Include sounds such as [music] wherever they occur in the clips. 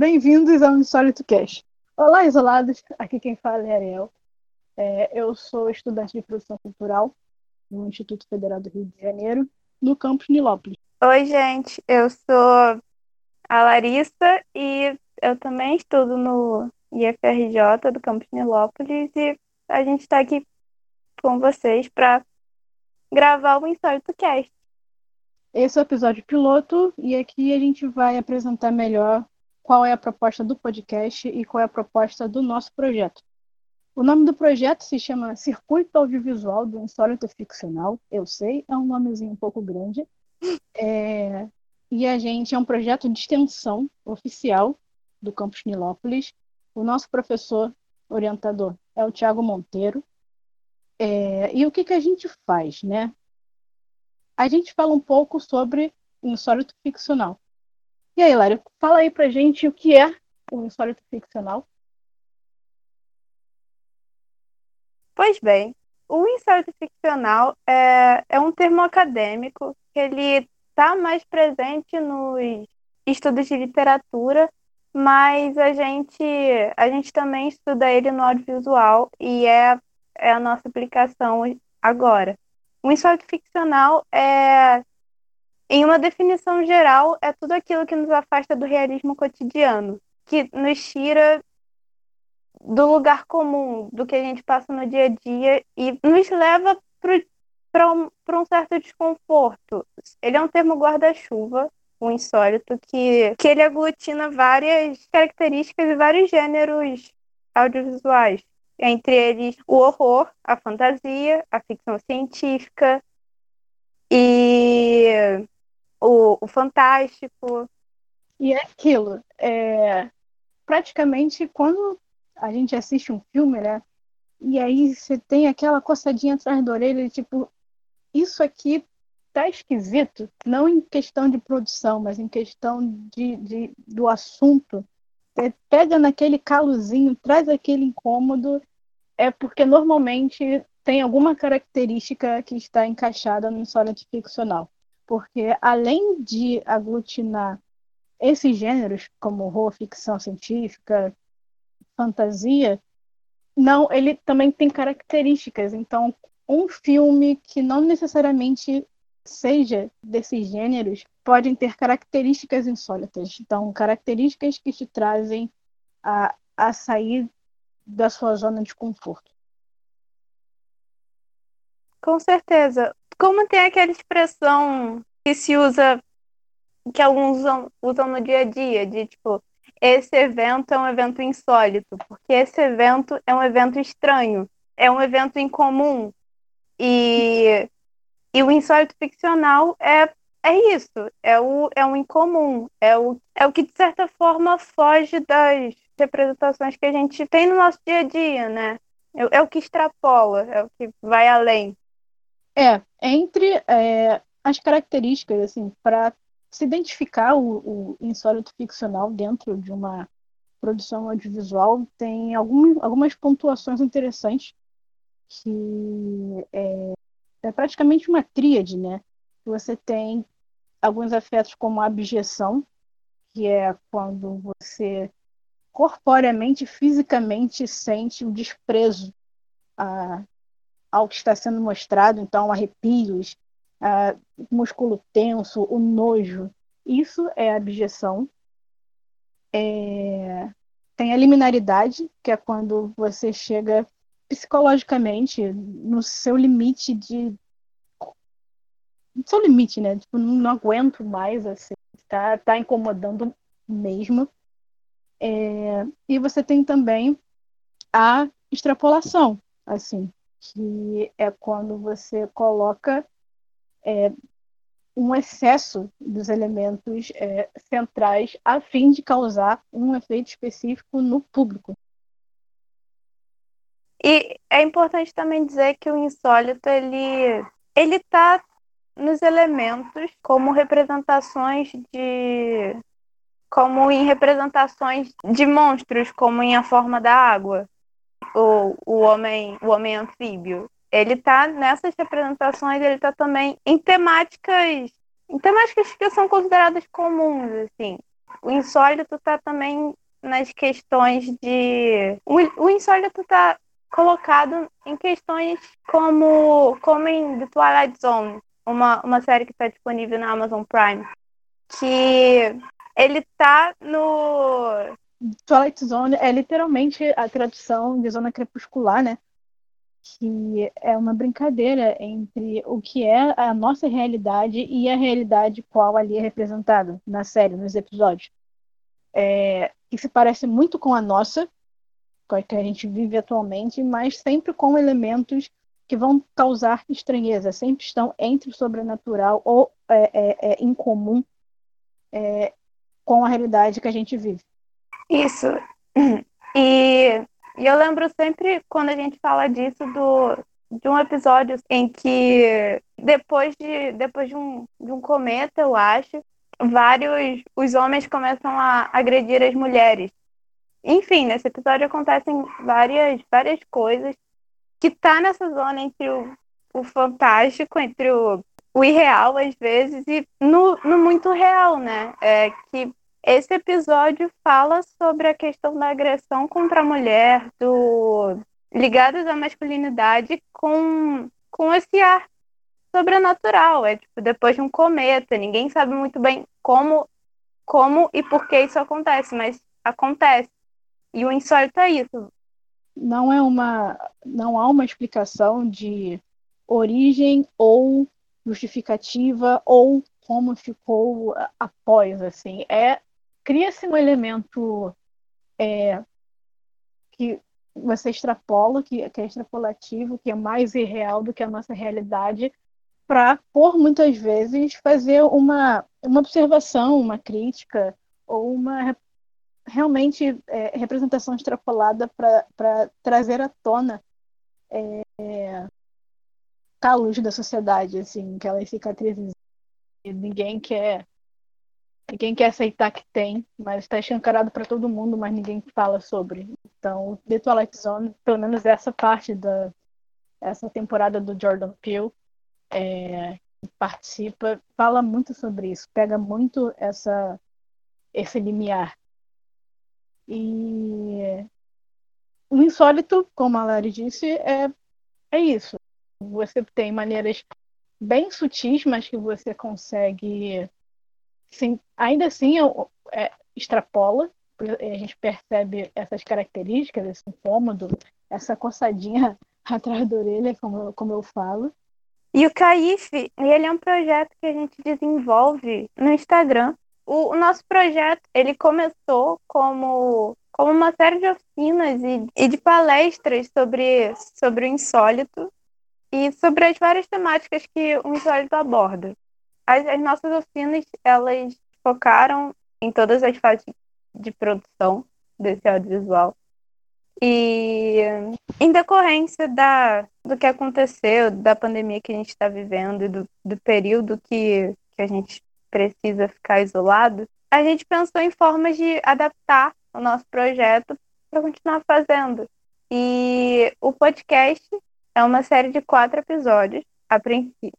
Bem-vindos ao Insólito Cast. Olá, isolados. Aqui quem fala é Ariel. É, eu sou estudante de produção cultural no Instituto Federal do Rio de Janeiro, no campus Nilópolis. Oi, gente. Eu sou a Larissa e eu também estudo no IFRJ do campus Nilópolis e a gente está aqui com vocês para gravar o Insólito Cast. Esse é o episódio piloto e aqui a gente vai apresentar melhor qual é a proposta do podcast e qual é a proposta do nosso projeto. O nome do projeto se chama Circuito Audiovisual do Insólito Ficcional. Eu sei, é um nomezinho um pouco grande. É... E a gente é um projeto de extensão oficial do Campus Nilópolis. O nosso professor orientador é o Tiago Monteiro. É... E o que, que a gente faz, né? a gente fala um pouco sobre insólito ficcional. E aí, Lário, fala aí pra gente o que é o insólito ficcional. Pois bem, o insólito ficcional é, é um termo acadêmico que ele está mais presente nos estudos de literatura, mas a gente, a gente também estuda ele no audiovisual e é, é a nossa aplicação agora. O insólito ficcional é, em uma definição geral, é tudo aquilo que nos afasta do realismo cotidiano, que nos tira do lugar comum, do que a gente passa no dia a dia e nos leva para um, um certo desconforto. Ele é um termo guarda-chuva, o insólito, que, que ele aglutina várias características e vários gêneros audiovisuais entre eles o horror, a fantasia, a ficção científica e o, o fantástico. E é aquilo, é, praticamente quando a gente assiste um filme, né? E aí você tem aquela coçadinha atrás da orelha, tipo, isso aqui tá esquisito, não em questão de produção, mas em questão de, de do assunto. Você pega naquele calozinho, traz aquele incômodo é porque normalmente tem alguma característica que está encaixada no sonnet ficcional. Porque além de aglutinar esses gêneros, como horror, ficção científica, fantasia, não, ele também tem características. Então, um filme que não necessariamente seja desses gêneros podem ter características insólitas. Então, características que te trazem a, a sair da sua zona de conforto. Com certeza. Como tem aquela expressão que se usa, que alguns usam, usam no dia a dia, de tipo, esse evento é um evento insólito, porque esse evento é um evento estranho, é um evento incomum. E, e o insólito ficcional é, é isso, é o, é o incomum, é o, é o que de certa forma foge das, representações que a gente tem no nosso dia a dia, né? É, é o que extrapola, é o que vai além. É, entre é, as características, assim, para se identificar o, o insólito ficcional dentro de uma produção audiovisual, tem algum, algumas pontuações interessantes que é, é praticamente uma tríade, né? Você tem alguns afetos como a abjeção, que é quando você corporeamente, fisicamente sente o desprezo a, ao que está sendo mostrado, então arrepios, a, músculo tenso, o nojo. Isso é abjeção. É... Tem a liminaridade, que é quando você chega psicologicamente no seu limite de no seu limite, né? Tipo, não aguento mais, assim, tá, tá incomodando mesmo. É, e você tem também a extrapolação, assim, que é quando você coloca é, um excesso dos elementos é, centrais a fim de causar um efeito específico no público. E é importante também dizer que o insólito ele ele está nos elementos como representações de como em representações de monstros, como em A Forma da Água, ou o homem, o homem anfíbio. Ele está nessas representações, ele está também em temáticas, em temáticas que são consideradas comuns, assim. O insólito está também nas questões de. O, o insólito está colocado em questões como, como em The Twilight Zone, uma, uma série que está disponível na Amazon Prime, que ele tá no. Twilight Zone é literalmente a tradução de zona crepuscular, né? Que é uma brincadeira entre o que é a nossa realidade e a realidade qual ali é representada na série, nos episódios. É, que se parece muito com a nossa, que a gente vive atualmente, mas sempre com elementos que vão causar estranheza, sempre estão entre o sobrenatural ou é, é, é incomum é, com a realidade que a gente vive. Isso. [clears throat] E, eu lembro sempre quando a gente fala disso do, de um episódio em que depois de depois de um, de um cometa, eu acho, vários os homens começam a agredir as mulheres enfim, nesse episódio acontecem várias, várias coisas que tá nessa zona entre o, o fantástico, entre o, o irreal, às vezes, e no, no muito real, né? É que esse episódio fala sobre a questão da agressão contra a mulher, do ligados à masculinidade com, com esse ar sobrenatural. É tipo, depois de um cometa, ninguém sabe muito bem como, como e por que isso acontece, mas acontece. E o insólito é isso. Não é uma, não há uma explicação de origem ou justificativa ou como ficou após, assim. É cria-se um elemento é, que você extrapola, que, que é extrapolativo, que é mais irreal do que a nossa realidade, para, por muitas vezes, fazer uma, uma observação, uma crítica ou uma realmente é, representação extrapolada para trazer à tona é, calos da sociedade, assim, aquelas cicatrizes. Ninguém quer ninguém quer aceitar que tem, mas está escancarado para todo mundo, mas ninguém fala sobre. Então, The Twilight Zone, pelo menos essa parte da essa temporada do Jordan Peele, é, participa, fala muito sobre isso, pega muito essa esse limiar e o insólito, como a Lari disse, é, é isso. Você tem maneiras bem sutis, mas que você consegue, sim, ainda assim, é, extrapola. A gente percebe essas características, esse incômodo, essa coçadinha [laughs] atrás da orelha, como, como eu falo. E o Caif, ele é um projeto que a gente desenvolve no Instagram o, o, nosso projeto ele começou como, como uma série de oficinas e, e de palestras sobre, sobre o insólito e sobre as várias temáticas que o insólito aborda. As, as nossas oficinas elas focaram em todas as fases de produção desse audiovisual. E em decorrência da, do que aconteceu, da pandemia que a gente está vivendo e do, do período que, que a gente precisa ficar isolado, a gente pensou em formas de adaptar o nosso projeto para continuar fazendo. E o podcast é uma série de quatro episódios, a princípio.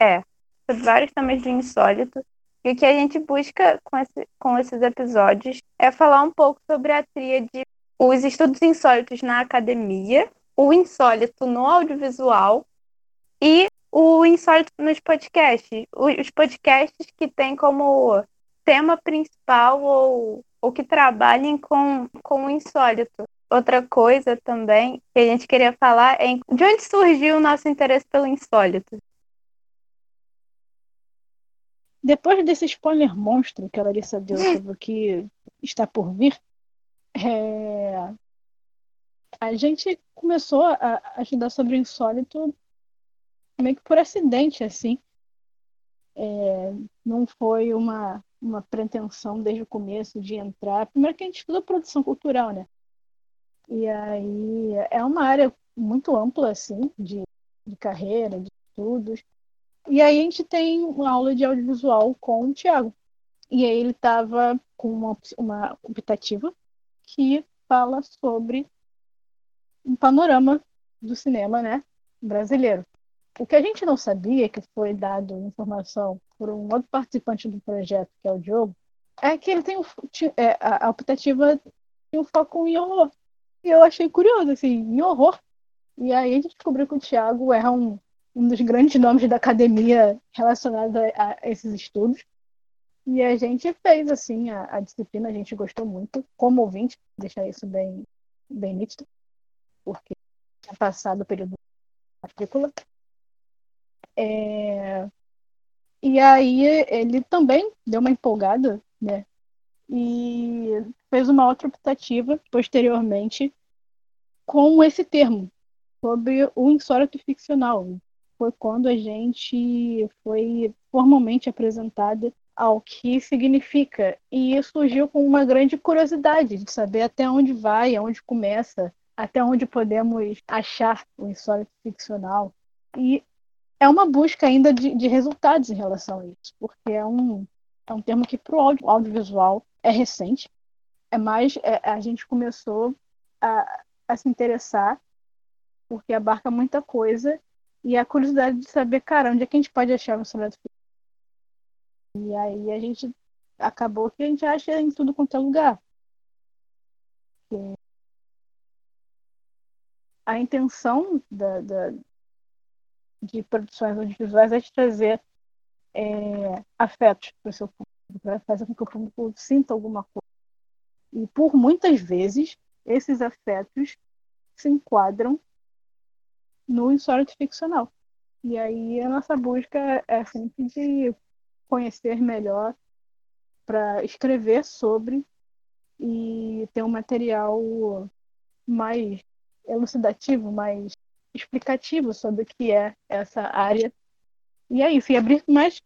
É, sobre vários temas de insólito. E o que a gente busca com, esse, com esses episódios é falar um pouco sobre a tríade, os estudos insólitos na academia, o insólito no audiovisual e o insólito nos podcasts. Os podcasts que têm como tema principal ou, ou que trabalhem com, com o insólito. Outra coisa também que a gente queria falar é de onde surgiu o nosso interesse pelo insólito. Depois desse spoiler monstro que a Larissa deu sobre o que está por vir, é... a gente começou a, a estudar sobre o insólito meio que por acidente, assim. É, não foi uma, uma pretensão desde o começo de entrar. Primeiro que a gente estuda produção cultural, né? E aí é uma área muito ampla, assim, de, de carreira, de estudos. E aí a gente tem uma aula de audiovisual com o Tiago. E aí ele estava com uma, uma optativa que fala sobre um panorama do cinema né, brasileiro. O que a gente não sabia, que foi dado informação por um outro participante do projeto, que é o Diogo, é que ele tem um, é, a, optativa tem um foco em horror. E eu achei curioso, assim, em horror. E aí a gente descobriu que o Thiago é um, um dos grandes nomes da academia relacionado a, a esses estudos. E a gente fez, assim, a, a, disciplina, a gente gostou muito, como ouvinte, deixar isso bem, bem nítido, porque tinha passado o período matrícula. É... E aí ele também deu uma empolgada, né? E fez uma outra optativa posteriormente com esse termo, sobre o insólito ficcional. Foi quando a gente foi formalmente apresentada ao que significa. E surgiu com uma grande curiosidade de saber até onde vai, aonde começa, até onde podemos achar o insólito ficcional. E é uma busca ainda de, de resultados em relação a isso, porque é um, é um termo que para o audio, audiovisual é recente, é mais é, a gente começou a, a se interessar porque abarca muita coisa e a curiosidade de saber, cara, onde é que a gente pode achar o insólito ficcional e aí a gente acabou que a gente acha em tudo quanto é lugar. A intenção da, da, de produções audiovisuais é de trazer é, afetos para o seu público, para fazer com que o público sinta alguma coisa. E por muitas vezes, esses afetos se enquadram no insólito ficcional. E aí a nossa busca é sempre de conhecer melhor, para escrever sobre e ter um material mais elucidativo, mais explicativo sobre o que é essa área. E é isso, e abrir mais.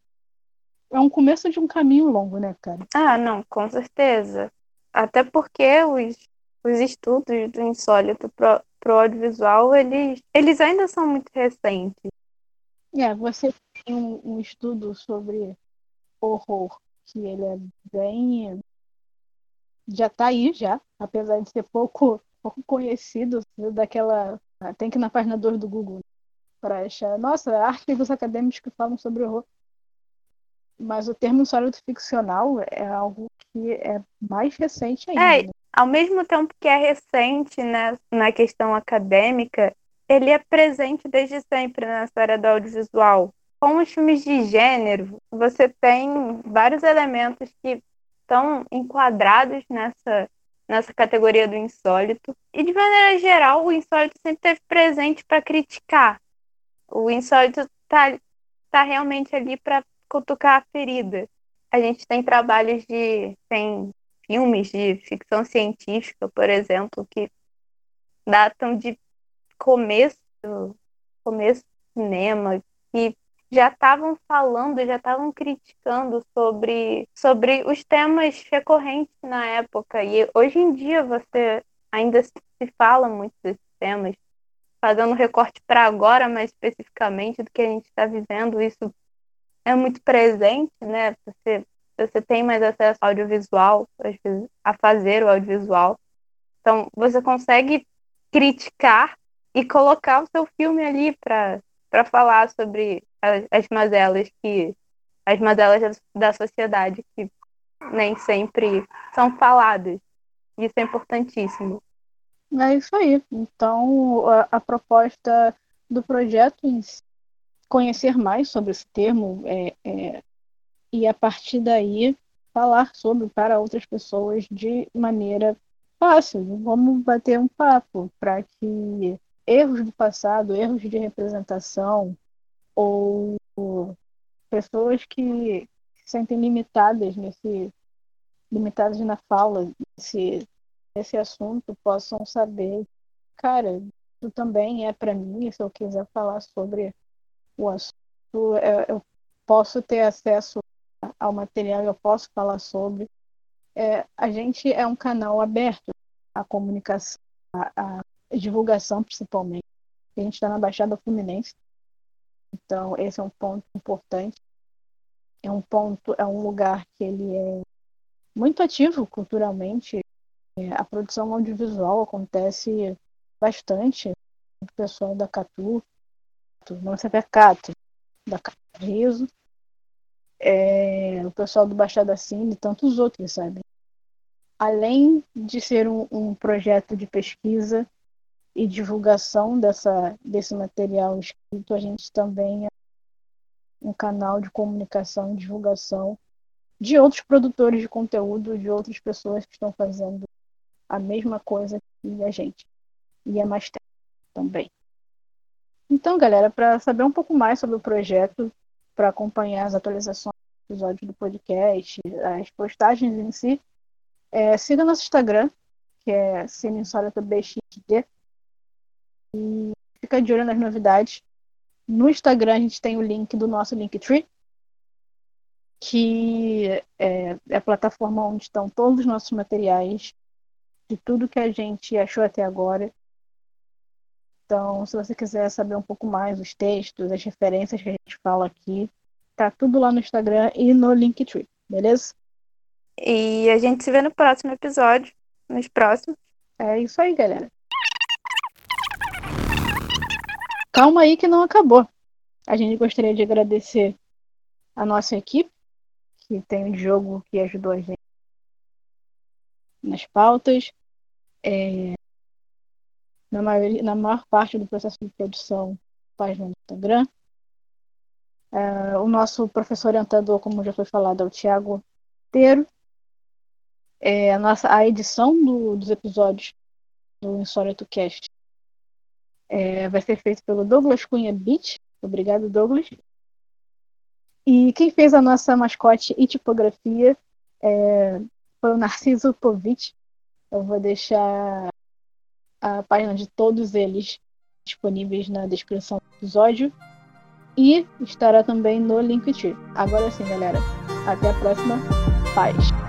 É um começo de um caminho longo, né, cara? Ah, não, com certeza. Até porque os, os estudos do insólito pro audiovisual, eles, eles ainda são muito recentes. É, você tem um, um estudo sobre horror, que ele é bem. Já está aí, já, apesar de ser pouco, pouco conhecido, daquela. Tem que ir na página 2 do Google para achar. Nossa, artigos acadêmicos que falam sobre horror. Mas o termo sólido ficcional é algo que é mais recente ainda. É, ao mesmo tempo que é recente né, na questão acadêmica, ele é presente desde sempre na história do audiovisual com os filmes de gênero, você tem vários elementos que estão enquadrados nessa, nessa categoria do insólito. E, de maneira geral, o insólito sempre esteve presente para criticar. O insólito está tá realmente ali para cutucar a ferida. A gente tem trabalhos de. tem filmes de ficção científica, por exemplo, que datam de começo, começo do cinema, que já estavam falando, já estavam criticando sobre, sobre os temas recorrentes na época. E hoje em dia você ainda se fala muito desses temas, fazendo recorte para agora, mais especificamente do que a gente está vivendo. Isso é muito presente, né? Você, você tem mais acesso ao audiovisual, a fazer o audiovisual. Então, você consegue criticar e colocar o seu filme ali para falar sobre as, as mazelas que as mazelas da sociedade que nem sempre são faladas. Isso é importantíssimo. É isso aí. Então, a, a proposta do projeto em conhecer mais sobre esse termo é, é, e, a partir daí, falar sobre para outras pessoas de maneira fácil. Vamos bater um papo para que erros do passado, erros de representação, ou pessoas que se sentem limitadas nesse limitadas na fala nesse, nesse assunto possam saber, cara, isso também é para mim, se eu quiser falar sobre o assunto, eu, eu posso ter acesso ao material, eu posso falar sobre. É, a gente é um canal aberto à comunicação, à, à divulgação principalmente. A gente está na Baixada Fluminense, então, esse é um ponto importante. É um ponto, é um lugar que ele é muito ativo culturalmente. É, a produção audiovisual acontece bastante. O pessoal da Catu, se é Cato, da Riso, é, o pessoal do Baixada Cine e tantos outros, sabe? Além de ser um, um projeto de pesquisa e divulgação dessa, desse material escrito, a gente também é um canal de comunicação e divulgação de outros produtores de conteúdo, de outras pessoas que estão fazendo a mesma coisa que a gente. E é mais tempo também. Então, galera, para saber um pouco mais sobre o projeto, para acompanhar as atualizações do episódio do podcast, as postagens em si, é, siga nosso Instagram, que é CineInsólitoBXD, e fica de olho nas novidades. No Instagram a gente tem o link do nosso Linktree, que é, é a plataforma onde estão todos os nossos materiais, de tudo que a gente achou até agora. Então, se você quiser saber um pouco mais os textos, as referências que a gente fala aqui, tá tudo lá no Instagram e no Linktree, beleza? E a gente se vê no próximo episódio, nos próximos. É isso aí, galera. Calma aí que não acabou. A gente gostaria de agradecer a nossa equipe, que tem o jogo que ajudou a gente nas pautas. É, na, na maior parte do processo de produção, página no Instagram. É, o nosso professor orientador, como já foi falado, é o Tiago Teiro. É, a, nossa, a edição do, dos episódios do Insólito Cast é, vai ser feita pelo Douglas Cunha Beach. Obrigado, Douglas. E quem fez a nossa mascote e tipografia é, foi o Narciso Povich. Eu vou deixar a página de todos eles disponíveis na descrição do episódio e estará também no Linktree. Agora sim, galera. Até a próxima. Paz.